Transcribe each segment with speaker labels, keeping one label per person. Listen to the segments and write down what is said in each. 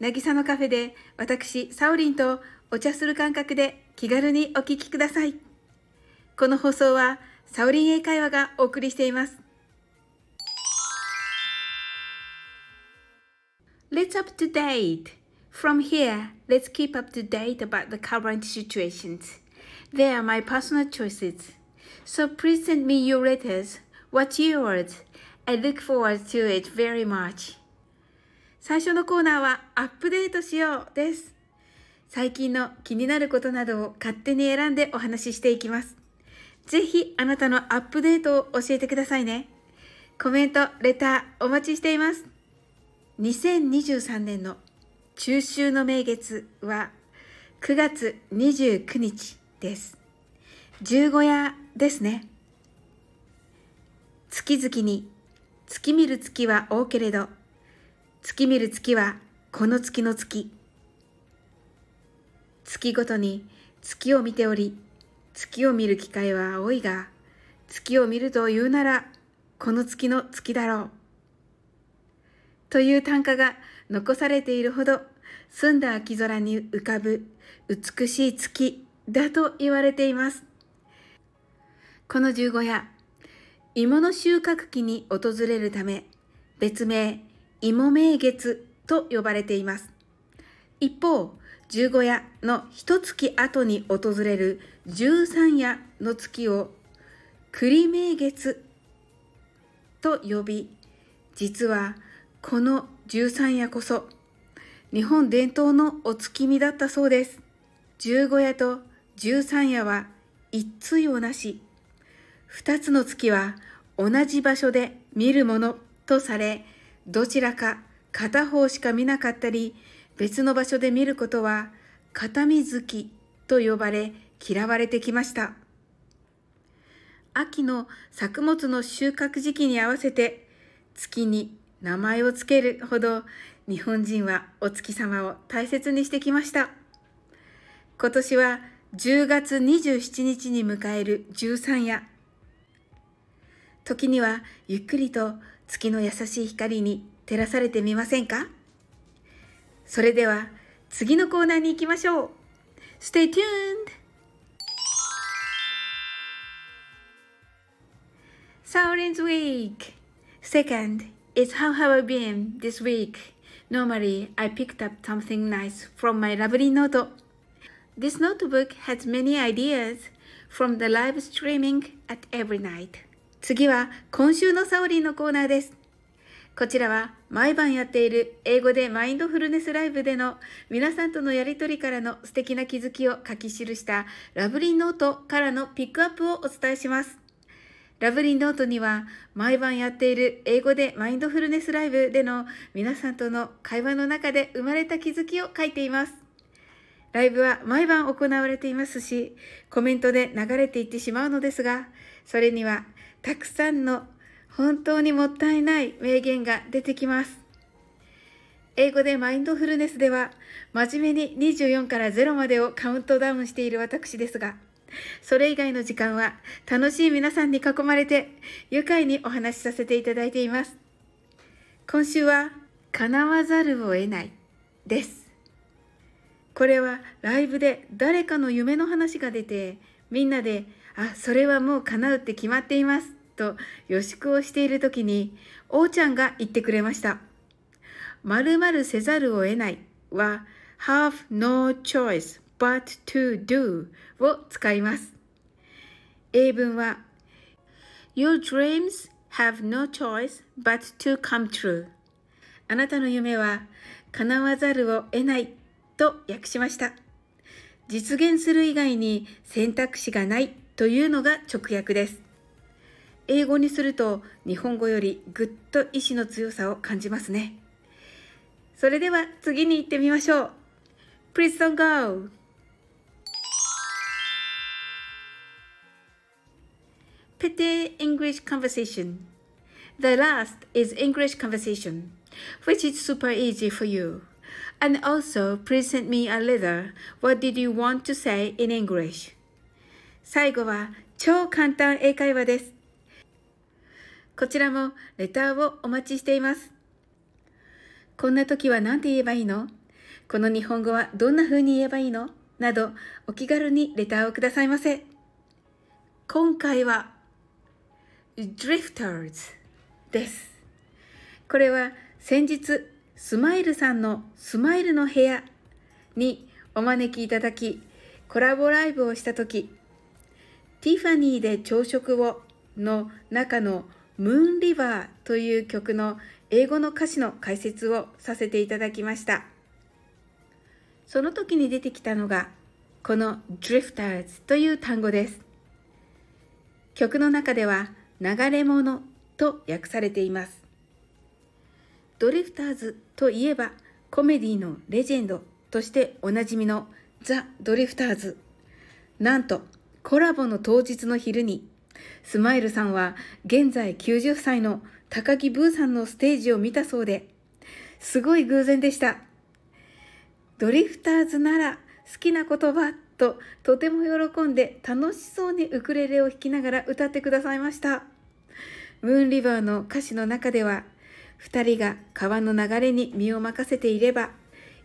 Speaker 1: なぎさのカフェで私、サオリンとお茶する感覚で気軽にお聞きください。この放送はサオリン英会話がお送りしています。Let's up to date. From here, let's keep up to date about the current situations. They are my personal choices. So please send me your letters. What's yours? I look forward to it very much. 最初のコーナーはアップデートしようです。最近の気になることなどを勝手に選んでお話ししていきます。ぜひあなたのアップデートを教えてくださいね。コメント、レターお待ちしています。2023年の中秋の名月は9月29日です。十五夜ですね。月々に月見る月は多けれど、月見る月はこの月の月。月ごとに月を見ており、月を見る機会は多いが、月を見ると言うなら、この月の月だろう。という単価が残されているほど、澄んだ秋空に浮かぶ美しい月だと言われています。この十五夜、芋の収穫期に訪れるため、別名、芋名月と呼ばれています。一方、十五夜の一月後に訪れる十三夜の月を栗名月と呼び、実はこの十三夜こそ日本伝統のお月見だったそうです。十五夜と十三夜は一対をなし、二つの月は同じ場所で見るものとされ、どちらか片方しか見なかったり、別の場所で見ることは片見月と呼ばれ嫌われてきました。秋の作物の収穫時期に合わせて月に名前をつけるほど日本人はお月様を大切にしてきました。今年は10月27日に迎える13夜。時にはゆっくりと月の優しい光に照らされてみませんかそれでは次のコーナーに行きましょう Stay tuned! Silence Week Second is how have I been this week? Normally, I picked up something nice from my lovely note. This notebook has many ideas from the live streaming at every night. 次は今週のサオリンのコーナーです。こちらは毎晩やっている英語でマインドフルネスライブでの皆さんとのやりとりからの素敵な気づきを書き記したラブリーノートからのピックアップをお伝えします。ラブリーノートには毎晩やっている英語でマインドフルネスライブでの皆さんとの会話の中で生まれた気づきを書いています。ライブは毎晩行われていますし、コメントで流れていってしまうのですが、それにはたくさんの本当にもったいない名言が出てきます。英語でマインドフルネスでは真面目に24から0までをカウントダウンしている私ですが、それ以外の時間は楽しい皆さんに囲まれて愉快にお話しさせていただいています。今週は叶わざるを得ないです。これはライブで誰かの夢の話が出てみんなであ、それはもう叶うって決まっていますと予祝をしている時に王ちゃんが言ってくれました。〇〇せざるを得ないは have no choice but to do を使います。英文は Your dreams have no choice but to come true あなたの夢は叶わざるを得ないと訳しました。実現する以外に選択肢がないというのが直訳です。英語にすると日本語よりぐっと意志の強さを感じますね。それでは次に行ってみましょう。Please don't go. Petty English conversation. The last is English conversation, which is super easy for you. And also, please send me a letter. What did you want to say in English? 最後は超簡単英会話です。こちらもレターをお待ちしています。こんな時は何て言えばいいの？この日本語はどんな風に言えばいいの？などお気軽にレターをくださいませ。今回は Drifters です。これは先日スマイルさんのスマイルの部屋にお招きいただきコラボライブをした時ティファニーで朝食をの中のムーンリバーという曲の英語の歌詞の解説をさせていただきました。その時に出てきたのがこの drifters という単語です。曲の中では流れ物と訳されています。ドリフターズといえばコメディのレジェンドとしておなじみのザ・ドリフターズ。なんとコラボの当日の昼にスマイルさんは現在90歳の高木ブーさんのステージを見たそうで、すごい偶然でした。ドリフターズなら好きな言葉ととても喜んで楽しそうにウクレレを弾きながら歌ってくださいました。ムーンリバーの歌詞の中では、二人が川の流れに身を任せていれば、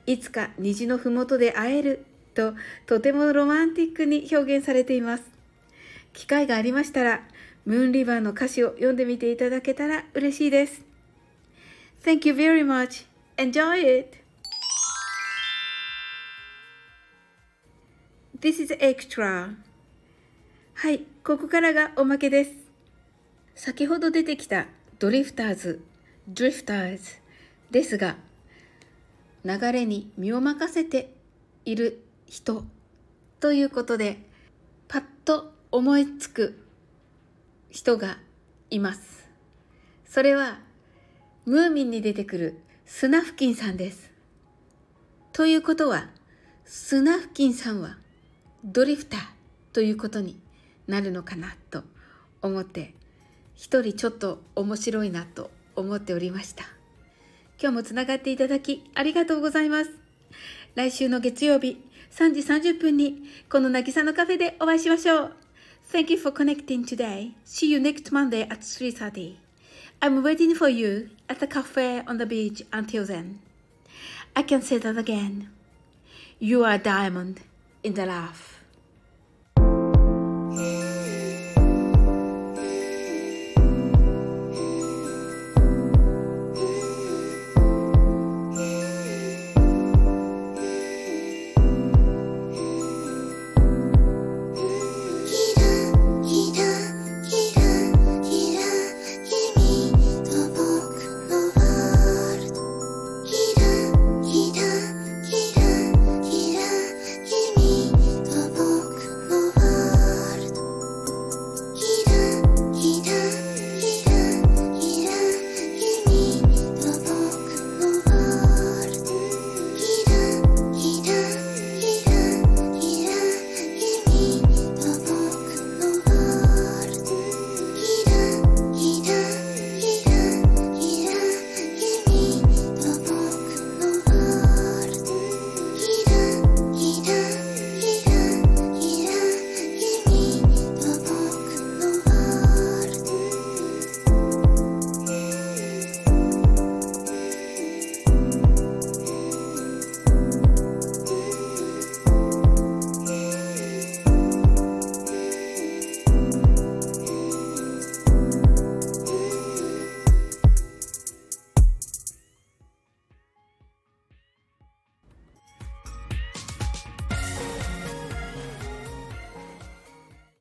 Speaker 1: いつか虹のふもとで会えるととてもロマンティックに表現されています。機会がありましたら、ムーンリバーの歌詞を読んでみていただけたら嬉しいです。Thank you very much. Enjoy it! This is extra. はい、ここからがおまけです。先ほど出てきたドリフターズ、ドリフターズですが、流れに身を任せている人ということで、パッと思いつく人がいます。それは、ムーミンに出てくるスナフキンさんです。ということは、スナフキンさんはドリフターということになるのかなと思って一人ちょっと面白いなと思っておりました今日もつながっていただきありがとうございます来週の月曜日3時30分にこの渚のカフェでお会いしましょう Thank you for connecting today. See you next Monday at 3.30. I'm waiting for you at the cafe on the beach until then. I can say that again. You are a diamond in the rough.